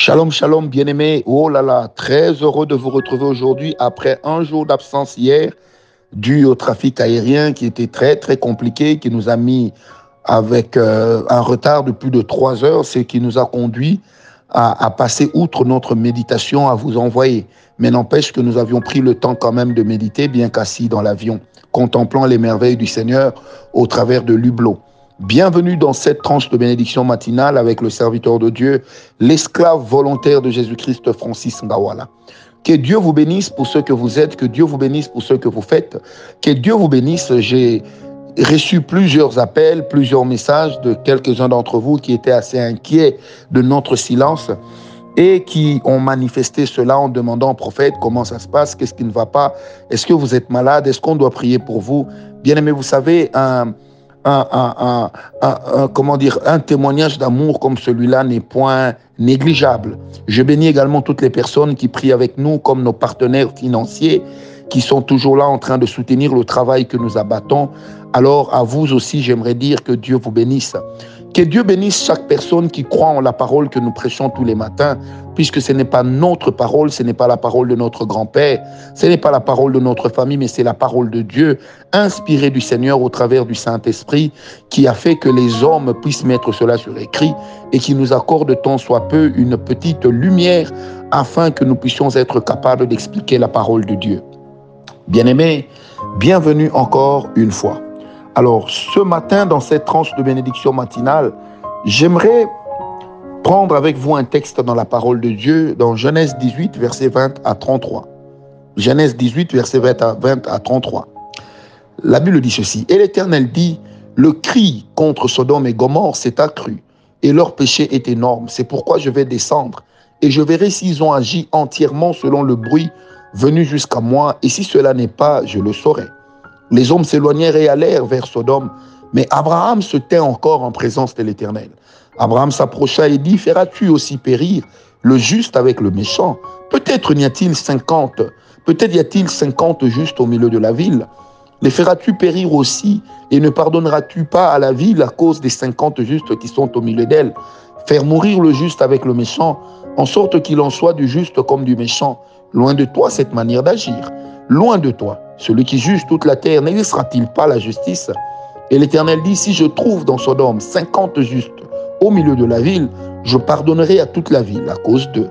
Shalom, shalom, bien-aimés. Oh là là, très heureux de vous retrouver aujourd'hui après un jour d'absence hier dû au trafic aérien qui était très, très compliqué, qui nous a mis avec euh, un retard de plus de trois heures, ce qui nous a conduit à, à, passer outre notre méditation à vous envoyer. Mais n'empêche que nous avions pris le temps quand même de méditer, bien qu'assis dans l'avion, contemplant les merveilles du Seigneur au travers de l'hublot. Bienvenue dans cette tranche de bénédiction matinale avec le serviteur de Dieu, l'esclave volontaire de Jésus-Christ, Francis Ngawala. Que Dieu vous bénisse pour ce que vous êtes, que Dieu vous bénisse pour ce que vous faites, que Dieu vous bénisse. J'ai reçu plusieurs appels, plusieurs messages de quelques-uns d'entre vous qui étaient assez inquiets de notre silence et qui ont manifesté cela en demandant au prophète comment ça se passe, qu'est-ce qui ne va pas, est-ce que vous êtes malade, est-ce qu'on doit prier pour vous? Bien aimé, vous savez, un un, comment dire, un témoignage d'amour comme celui-là n'est point négligeable. Je bénis également toutes les personnes qui prient avec nous comme nos partenaires financiers qui sont toujours là en train de soutenir le travail que nous abattons. Alors à vous aussi, j'aimerais dire que Dieu vous bénisse. Que Dieu bénisse chaque personne qui croit en la parole que nous prêchons tous les matins, puisque ce n'est pas notre parole, ce n'est pas la parole de notre grand-père, ce n'est pas la parole de notre famille, mais c'est la parole de Dieu, inspirée du Seigneur au travers du Saint-Esprit, qui a fait que les hommes puissent mettre cela sur écrit et qui nous accorde tant soit peu une petite lumière afin que nous puissions être capables d'expliquer la parole de Dieu. Bien-aimés, bienvenue encore une fois. Alors, ce matin, dans cette tranche de bénédiction matinale, j'aimerais prendre avec vous un texte dans la parole de Dieu, dans Genèse 18, verset 20 à 33. Genèse 18, verset 20 à, 20 à 33. La Bible dit ceci. Et l'Éternel dit, le cri contre Sodome et Gomorre s'est accru, et leur péché est énorme. C'est pourquoi je vais descendre, et je verrai s'ils ont agi entièrement selon le bruit venu jusqu'à moi, et si cela n'est pas, je le saurai. Les hommes s'éloignèrent et allèrent vers Sodome, mais Abraham se tint encore en présence de l'Éternel. Abraham s'approcha et dit, feras-tu aussi périr le juste avec le méchant? Peut-être n'y a-t-il cinquante, peut-être y a-t-il cinquante justes au milieu de la ville. Les feras-tu périr aussi et ne pardonneras-tu pas à la ville à cause des cinquante justes qui sont au milieu d'elle? Faire mourir le juste avec le méchant, en sorte qu'il en soit du juste comme du méchant. Loin de toi cette manière d'agir. Loin de toi. Celui qui juge toute la terre n'exercera-t-il pas la justice Et l'Éternel dit, si je trouve dans Sodome cinquante justes au milieu de la ville, je pardonnerai à toute la ville à cause d'eux.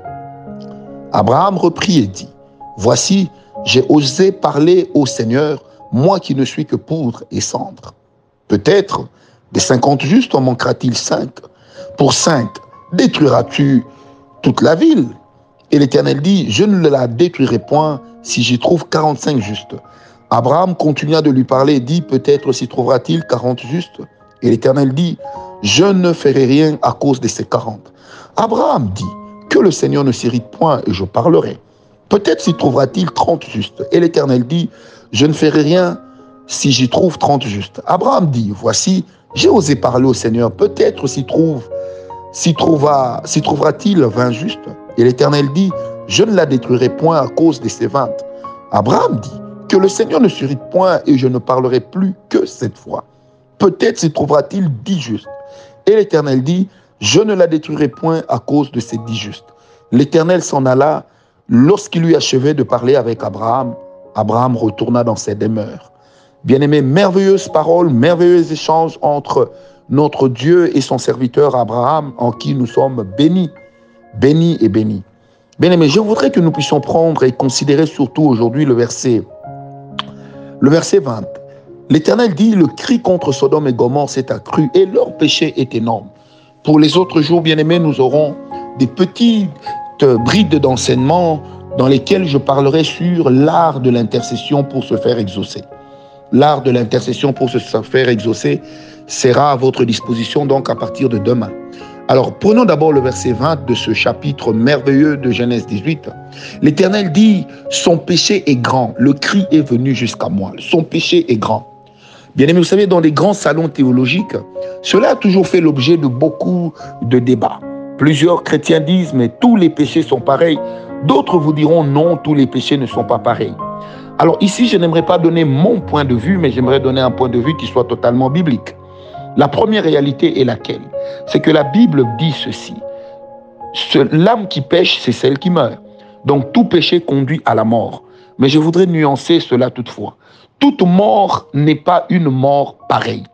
Abraham reprit et dit, Voici, j'ai osé parler au Seigneur, moi qui ne suis que poudre et cendre. Peut-être des cinquante justes en manquera-t-il cinq. Pour cinq, détruiras-tu toute la ville? Et l'Éternel dit, Je ne la détruirai point si j'y trouve 45 justes. Abraham continua de lui parler et dit, peut-être s'y trouvera-t-il 40 justes. Et l'Éternel dit, je ne ferai rien à cause de ces 40. Abraham dit, que le Seigneur ne s'irrite point et je parlerai. Peut-être s'y trouvera-t-il 30 justes. Et l'Éternel dit, je ne ferai rien si j'y trouve 30 justes. Abraham dit, voici, j'ai osé parler au Seigneur, peut-être s'y trouve, s'y trouvera, s'y trouvera-t-il 20 justes? Et l'Éternel dit, je ne la détruirai point à cause de ces vingt. Abraham dit, que le Seigneur ne s'irrite point et je ne parlerai plus que cette fois. Peut-être s'y trouvera-t-il dix justes. Et l'Éternel dit, je ne la détruirai point à cause de ces dix justes. L'Éternel s'en alla. Lorsqu'il lui achevait de parler avec Abraham, Abraham retourna dans ses demeures. Bien-aimé, merveilleuse parole, merveilleux échange entre notre Dieu et son serviteur Abraham, en qui nous sommes bénis, bénis et bénis. Bien aimé, je voudrais que nous puissions prendre et considérer surtout aujourd'hui le verset, le verset 20. L'Éternel dit, le cri contre Sodome et Gomorre s'est accru et leur péché est énorme. Pour les autres jours, bien aimés, nous aurons des petites brides d'enseignement dans lesquelles je parlerai sur l'art de l'intercession pour se faire exaucer. L'art de l'intercession pour se faire exaucer sera à votre disposition donc à partir de demain. Alors prenons d'abord le verset 20 de ce chapitre merveilleux de Genèse 18. L'Éternel dit, son péché est grand, le cri est venu jusqu'à moi, son péché est grand. Bien aimé, vous savez, dans les grands salons théologiques, cela a toujours fait l'objet de beaucoup de débats. Plusieurs chrétiens disent, mais tous les péchés sont pareils. D'autres vous diront, non, tous les péchés ne sont pas pareils. Alors ici, je n'aimerais pas donner mon point de vue, mais j'aimerais donner un point de vue qui soit totalement biblique. La première réalité est laquelle? C'est que la Bible dit ceci. l'âme qui pêche, c'est celle qui meurt. Donc tout péché conduit à la mort. Mais je voudrais nuancer cela toutefois. Toute mort n'est pas une mort pareille.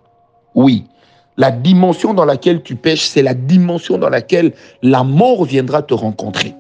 Oui, la dimension dans laquelle tu pêches, c'est la dimension dans laquelle la mort viendra te rencontrer.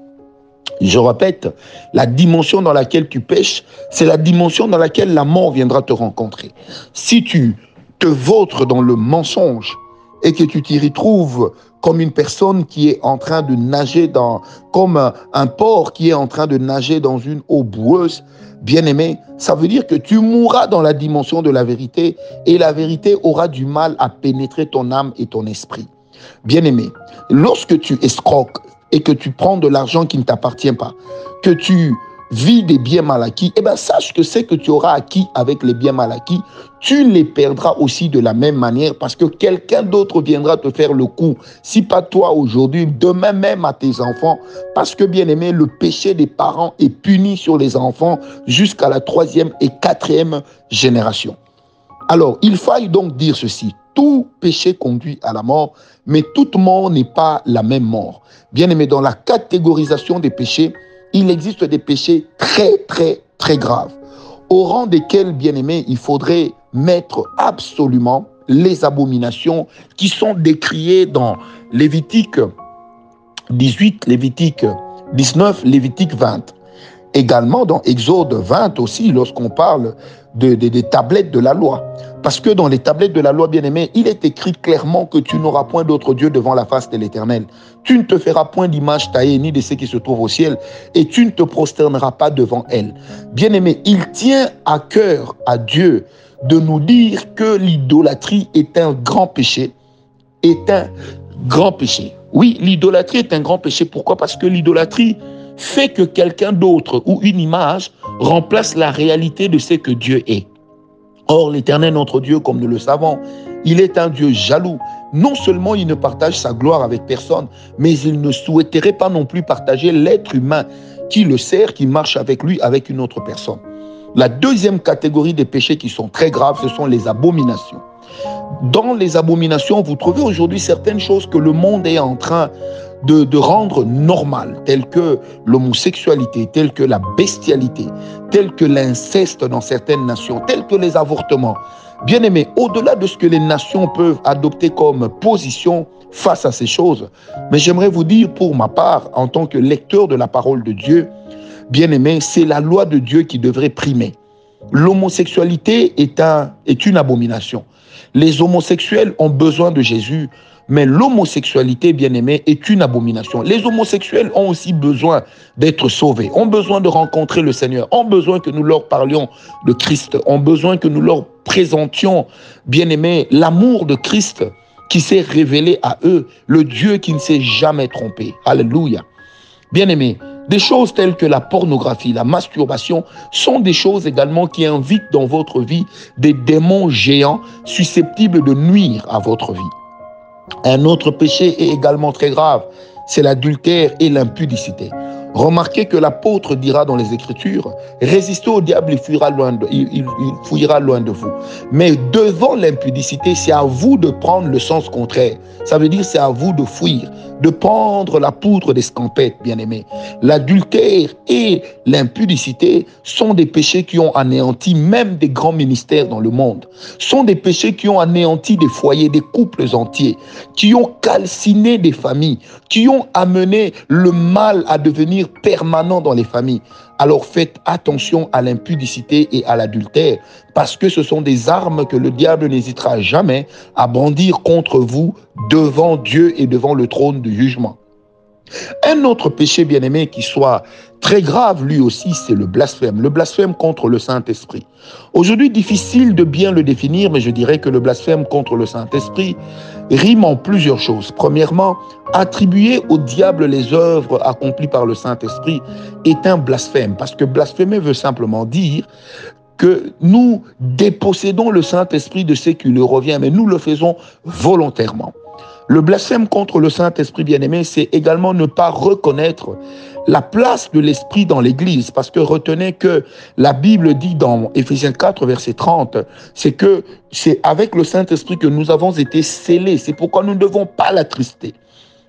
Je répète, la dimension dans laquelle tu pêches, c'est la dimension dans laquelle la mort viendra te rencontrer. Si tu te vautres dans le mensonge et que tu t'y retrouves comme une personne qui est en train de nager dans, comme un, un porc qui est en train de nager dans une eau boueuse, bien-aimé, ça veut dire que tu mourras dans la dimension de la vérité et la vérité aura du mal à pénétrer ton âme et ton esprit. Bien-aimé, lorsque tu escroques et que tu prends de l'argent qui ne t'appartient pas, que tu vis des biens mal acquis, eh bien, sache que ce que tu auras acquis avec les biens mal acquis, tu les perdras aussi de la même manière parce que quelqu'un d'autre viendra te faire le coup. Si pas toi aujourd'hui, demain même à tes enfants, parce que bien aimé, le péché des parents est puni sur les enfants jusqu'à la troisième et quatrième génération. Alors, il faille donc dire ceci. Tout péché conduit à la mort, mais toute mort n'est pas la même mort. Bien aimé, dans la catégorisation des péchés, il existe des péchés très, très, très graves, au rang desquels, bien aimé, il faudrait mettre absolument les abominations qui sont décriées dans Lévitique 18, Lévitique 19, Lévitique 20. Également dans Exode 20 aussi, lorsqu'on parle des tablettes de la loi. Parce que dans les tablettes de la loi bien-aimée, il est écrit clairement que tu n'auras point d'autre Dieu devant la face de l'Éternel. Tu ne te feras point d'image taillée ni de ce qui se trouve au ciel, et tu ne te prosterneras pas devant elle. Bien-aimé, il tient à cœur à Dieu de nous dire que l'idolâtrie est un grand péché, est un grand péché. Oui, l'idolâtrie est un grand péché. Pourquoi? Parce que l'idolâtrie fait que quelqu'un d'autre ou une image remplace la réalité de ce que Dieu est. Or, l'Éternel, notre Dieu, comme nous le savons, il est un Dieu jaloux. Non seulement il ne partage sa gloire avec personne, mais il ne souhaiterait pas non plus partager l'être humain qui le sert, qui marche avec lui, avec une autre personne. La deuxième catégorie des péchés qui sont très graves, ce sont les abominations. Dans les abominations, vous trouvez aujourd'hui certaines choses que le monde est en train de, rendre normales, telles que l'homosexualité, telles que la bestialité, telles que l'inceste dans certaines nations, telles que les avortements. Bien aimé, au-delà de ce que les nations peuvent adopter comme position face à ces choses, mais j'aimerais vous dire pour ma part, en tant que lecteur de la parole de Dieu, bien aimé, c'est la loi de Dieu qui devrait primer. L'homosexualité est, un, est une abomination. Les homosexuels ont besoin de Jésus, mais l'homosexualité, bien aimé, est une abomination. Les homosexuels ont aussi besoin d'être sauvés, ont besoin de rencontrer le Seigneur, ont besoin que nous leur parlions de Christ, ont besoin que nous leur présentions, bien aimé, l'amour de Christ qui s'est révélé à eux, le Dieu qui ne s'est jamais trompé. Alléluia. Bien aimé, des choses telles que la pornographie, la masturbation sont des choses également qui invitent dans votre vie des démons géants susceptibles de nuire à votre vie. Un autre péché est également très grave, c'est l'adultère et l'impudicité. Remarquez que l'apôtre dira dans les Écritures, résistez au diable, il fuira loin de, il, fouillera loin de vous. Mais devant l'impudicité, c'est à vous de prendre le sens contraire. Ça veut dire c'est à vous de fuir, de prendre la poudre des scampettes, bien aimés. L'adultère et l'impudicité sont des péchés qui ont anéanti même des grands ministères dans le monde. Sont des péchés qui ont anéanti des foyers, des couples entiers, qui ont calciné des familles, qui ont amené le mal à devenir permanent dans les familles. Alors faites attention à l'impudicité et à l'adultère, parce que ce sont des armes que le diable n'hésitera jamais à brandir contre vous devant Dieu et devant le trône du jugement. Un autre péché bien-aimé qui soit très grave lui aussi, c'est le blasphème. Le blasphème contre le Saint-Esprit. Aujourd'hui, difficile de bien le définir, mais je dirais que le blasphème contre le Saint-Esprit rime en plusieurs choses. Premièrement, attribuer au diable les œuvres accomplies par le Saint-Esprit est un blasphème, parce que blasphémer veut simplement dire que nous dépossédons le Saint-Esprit de ce qui lui revient, mais nous le faisons volontairement. Le blasphème contre le Saint-Esprit bien-aimé, c'est également ne pas reconnaître la place de l'Esprit dans l'Église. Parce que retenez que la Bible dit dans Éphésiens 4, verset 30, c'est que c'est avec le Saint-Esprit que nous avons été scellés. C'est pourquoi nous ne devons pas l'attrister.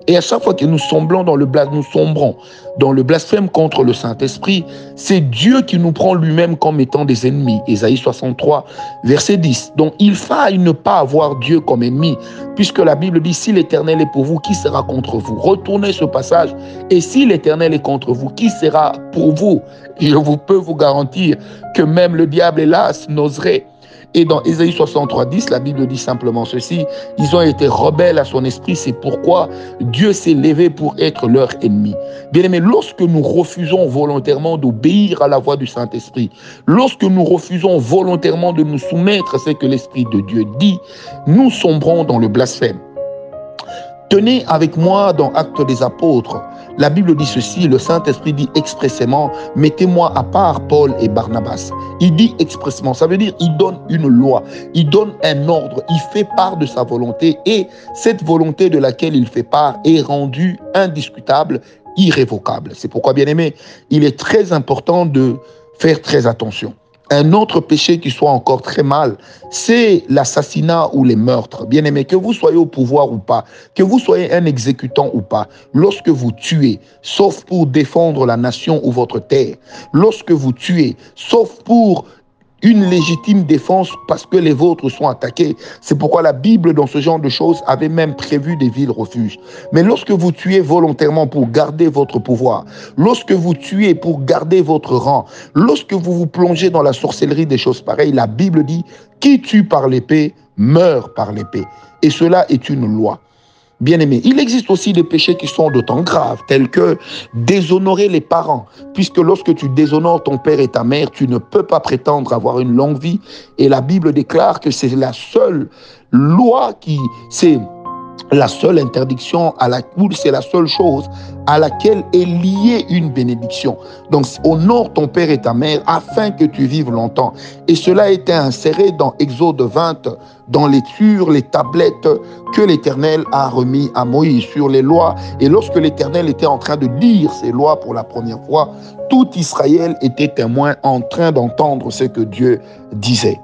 Et à chaque fois que nous sombrons dans le blasphème contre le Saint-Esprit, c'est Dieu qui nous prend lui-même comme étant des ennemis. Ésaïe 63, verset 10. Donc il faille ne pas avoir Dieu comme ennemi, puisque la Bible dit si l'Éternel est pour vous, qui sera contre vous? Retournez ce passage. Et si l'Éternel est contre vous, qui sera pour vous? Je vous peux vous garantir que même le diable, hélas, n'oserait et dans Ésaïe 63, 10, la Bible dit simplement ceci, ils ont été rebelles à son esprit, c'est pourquoi Dieu s'est levé pour être leur ennemi. Bien aimé, lorsque nous refusons volontairement d'obéir à la voix du Saint-Esprit, lorsque nous refusons volontairement de nous soumettre à ce que l'Esprit de Dieu dit, nous sombrons dans le blasphème. Tenez avec moi dans Actes des Apôtres. La Bible dit ceci, le Saint-Esprit dit expressément, mettez-moi à part Paul et Barnabas. Il dit expressément, ça veut dire il donne une loi, il donne un ordre, il fait part de sa volonté et cette volonté de laquelle il fait part est rendue indiscutable, irrévocable. C'est pourquoi, bien aimé, il est très important de faire très attention. Un autre péché qui soit encore très mal, c'est l'assassinat ou les meurtres. Bien aimé, que vous soyez au pouvoir ou pas, que vous soyez un exécutant ou pas, lorsque vous tuez, sauf pour défendre la nation ou votre terre, lorsque vous tuez, sauf pour une légitime défense parce que les vôtres sont attaqués. C'est pourquoi la Bible, dans ce genre de choses, avait même prévu des villes refuges. Mais lorsque vous tuez volontairement pour garder votre pouvoir, lorsque vous tuez pour garder votre rang, lorsque vous vous plongez dans la sorcellerie des choses pareilles, la Bible dit, qui tue par l'épée meurt par l'épée. Et cela est une loi. Bien-aimé, il existe aussi des péchés qui sont d'autant graves, tels que déshonorer les parents, puisque lorsque tu déshonores ton père et ta mère, tu ne peux pas prétendre avoir une longue vie. Et la Bible déclare que c'est la seule loi qui, c'est la seule interdiction à la c'est la seule chose à laquelle est liée une bénédiction. Donc, honore ton père et ta mère afin que tu vives longtemps. Et cela a été inséré dans Exode 20, dans les sur les tablettes que l'Éternel a remis à Moïse sur les lois. Et lorsque l'Éternel était en train de lire ces lois pour la première fois, tout Israël était témoin en train d'entendre ce que Dieu disait.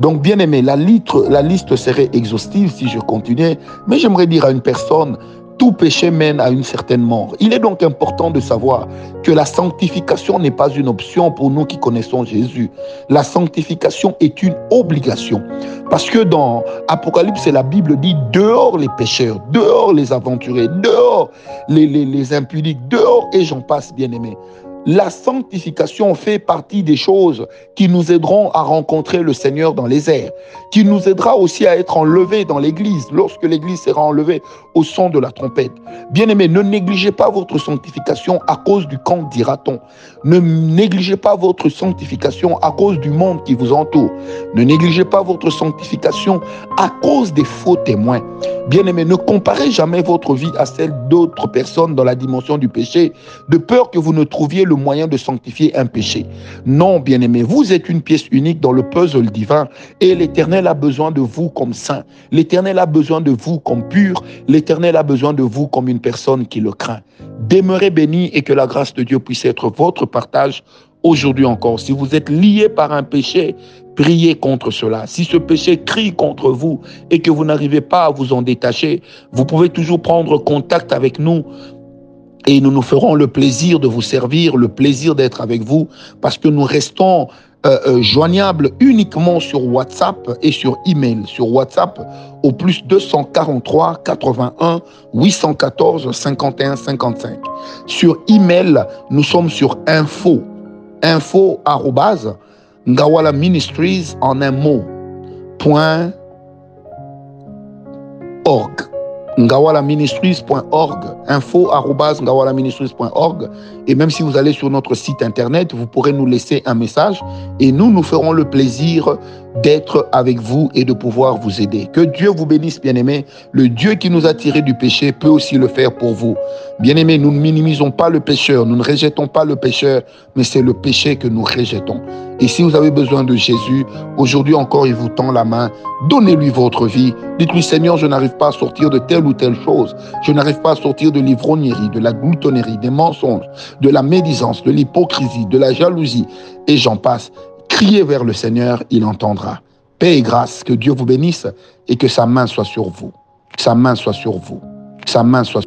Donc, bien aimé, la, liste serait exhaustive si je continuais, mais j'aimerais dire à une personne, tout péché mène à une certaine mort. Il est donc important de savoir que la sanctification n'est pas une option pour nous qui connaissons Jésus. La sanctification est une obligation. Parce que dans Apocalypse, la Bible dit dehors les pécheurs, dehors les aventurés, dehors les, les, les impudiques, dehors et j'en passe, bien aimé. La sanctification fait partie des choses qui nous aideront à rencontrer le Seigneur dans les airs, qui nous aidera aussi à être enlevés dans l'Église lorsque l'Église sera enlevée au son de la trompette. Bien-aimés, ne négligez pas votre sanctification à cause du camp, dira-t-on. Ne négligez pas votre sanctification à cause du monde qui vous entoure. Ne négligez pas votre sanctification à cause des faux témoins. Bien-aimés, ne comparez jamais votre vie à celle d'autres personnes dans la dimension du péché, de peur que vous ne trouviez le moyen de sanctifier un péché. Non, bien-aimés, vous êtes une pièce unique dans le puzzle divin et l'Éternel a besoin de vous comme saint. L'Éternel a besoin de vous comme pur. L'Éternel a besoin de vous comme une personne qui le craint. Demeurez bénis et que la grâce de Dieu puisse être votre partage aujourd'hui encore. Si vous êtes lié par un péché, priez contre cela. Si ce péché crie contre vous et que vous n'arrivez pas à vous en détacher, vous pouvez toujours prendre contact avec nous et nous nous ferons le plaisir de vous servir, le plaisir d'être avec vous, parce que nous restons euh, euh, joignables uniquement sur WhatsApp et sur email. Sur WhatsApp au plus 243 81 814 51 55. Sur email, nous sommes sur info info Ngawala Ministries en un mot point org ngawalaministries.org, info ngawalaministries.org. Et même si vous allez sur notre site internet, vous pourrez nous laisser un message et nous, nous ferons le plaisir d'être avec vous et de pouvoir vous aider. Que Dieu vous bénisse, bien-aimés. Le Dieu qui nous a tirés du péché peut aussi le faire pour vous. Bien-aimés, nous ne minimisons pas le pécheur, nous ne rejetons pas le pécheur, mais c'est le péché que nous rejetons. Et si vous avez besoin de Jésus, aujourd'hui encore, il vous tend la main. Donnez-lui votre vie. Dites-lui, Seigneur, je n'arrive pas à sortir de telle ou telle chose. Je n'arrive pas à sortir de l'ivrognerie, de la gloutonnerie, des mensonges, de la médisance, de l'hypocrisie, de la jalousie. Et j'en passe. Criez vers le Seigneur, il entendra. Paix et grâce, que Dieu vous bénisse et que sa main soit sur vous. Sa main soit sur vous. Sa main soit